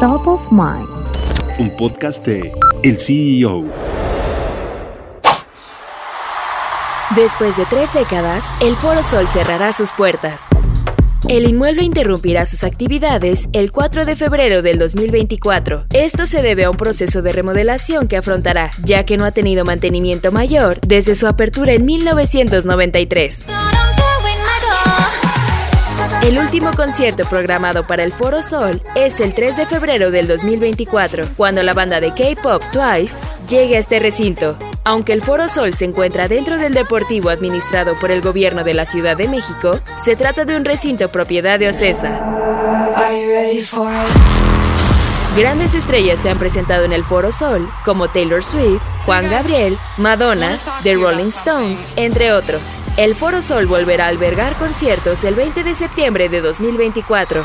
Top of Mind. Un podcast de El CEO. Después de tres décadas, el Foro Sol cerrará sus puertas. El inmueble interrumpirá sus actividades el 4 de febrero del 2024. Esto se debe a un proceso de remodelación que afrontará, ya que no ha tenido mantenimiento mayor desde su apertura en 1993. El último concierto programado para el Foro Sol es el 3 de febrero del 2024, cuando la banda de K-pop Twice llegue a este recinto. Aunque el Foro Sol se encuentra dentro del deportivo administrado por el gobierno de la Ciudad de México, se trata de un recinto propiedad de Ocesa. Grandes estrellas se han presentado en el Foro Sol, como Taylor Swift, Juan Gabriel, Madonna, The Rolling Stones, entre otros. El Foro Sol volverá a albergar conciertos el 20 de septiembre de 2024.